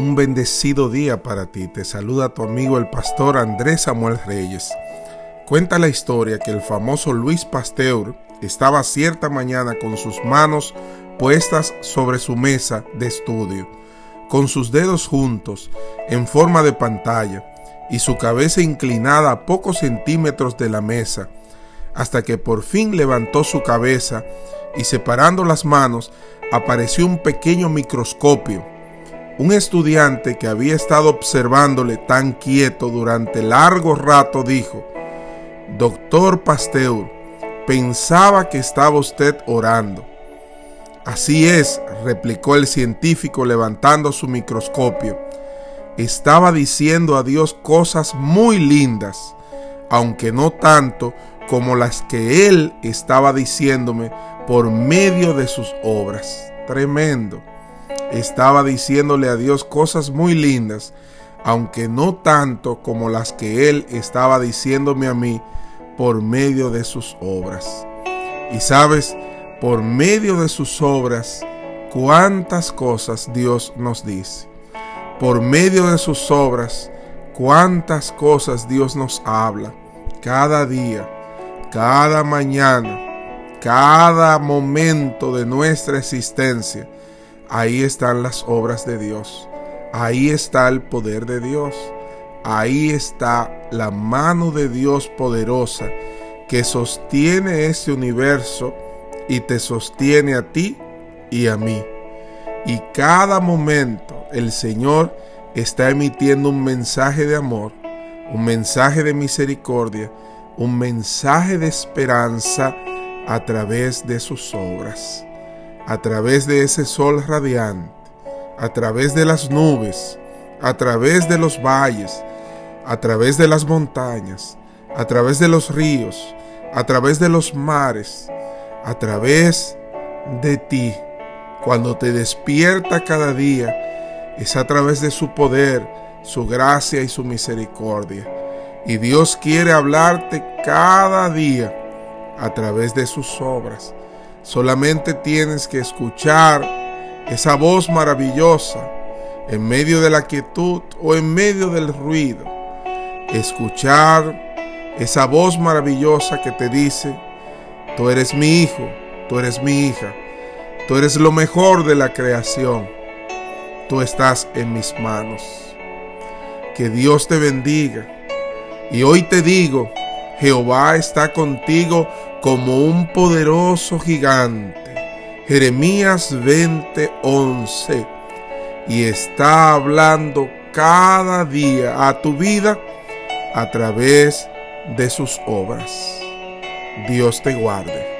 un bendecido día para ti. Te saluda tu amigo el pastor Andrés Samuel Reyes. Cuenta la historia que el famoso Luis Pasteur estaba cierta mañana con sus manos puestas sobre su mesa de estudio, con sus dedos juntos en forma de pantalla y su cabeza inclinada a pocos centímetros de la mesa, hasta que por fin levantó su cabeza y separando las manos apareció un pequeño microscopio. Un estudiante que había estado observándole tan quieto durante largo rato dijo, Doctor Pasteur, pensaba que estaba usted orando. Así es, replicó el científico levantando su microscopio. Estaba diciendo a Dios cosas muy lindas, aunque no tanto como las que Él estaba diciéndome por medio de sus obras. Tremendo. Estaba diciéndole a Dios cosas muy lindas, aunque no tanto como las que Él estaba diciéndome a mí por medio de sus obras. Y sabes, por medio de sus obras, cuántas cosas Dios nos dice. Por medio de sus obras, cuántas cosas Dios nos habla cada día, cada mañana, cada momento de nuestra existencia. Ahí están las obras de Dios. Ahí está el poder de Dios. Ahí está la mano de Dios poderosa que sostiene este universo y te sostiene a ti y a mí. Y cada momento el Señor está emitiendo un mensaje de amor, un mensaje de misericordia, un mensaje de esperanza a través de sus obras, a través de ese sol radiante, a través de las nubes, a través de los valles, a través de las montañas, a través de los ríos, a través de los mares, a través de ti. Cuando te despierta cada día, es a través de su poder, su gracia y su misericordia. Y Dios quiere hablarte cada día a través de sus obras. Solamente tienes que escuchar esa voz maravillosa en medio de la quietud o en medio del ruido escuchar esa voz maravillosa que te dice, tú eres mi hijo, tú eres mi hija, tú eres lo mejor de la creación, tú estás en mis manos. Que Dios te bendiga. Y hoy te digo, Jehová está contigo como un poderoso gigante. Jeremías 20:11. Y está hablando cada día a tu vida a través de sus obras. Dios te guarde.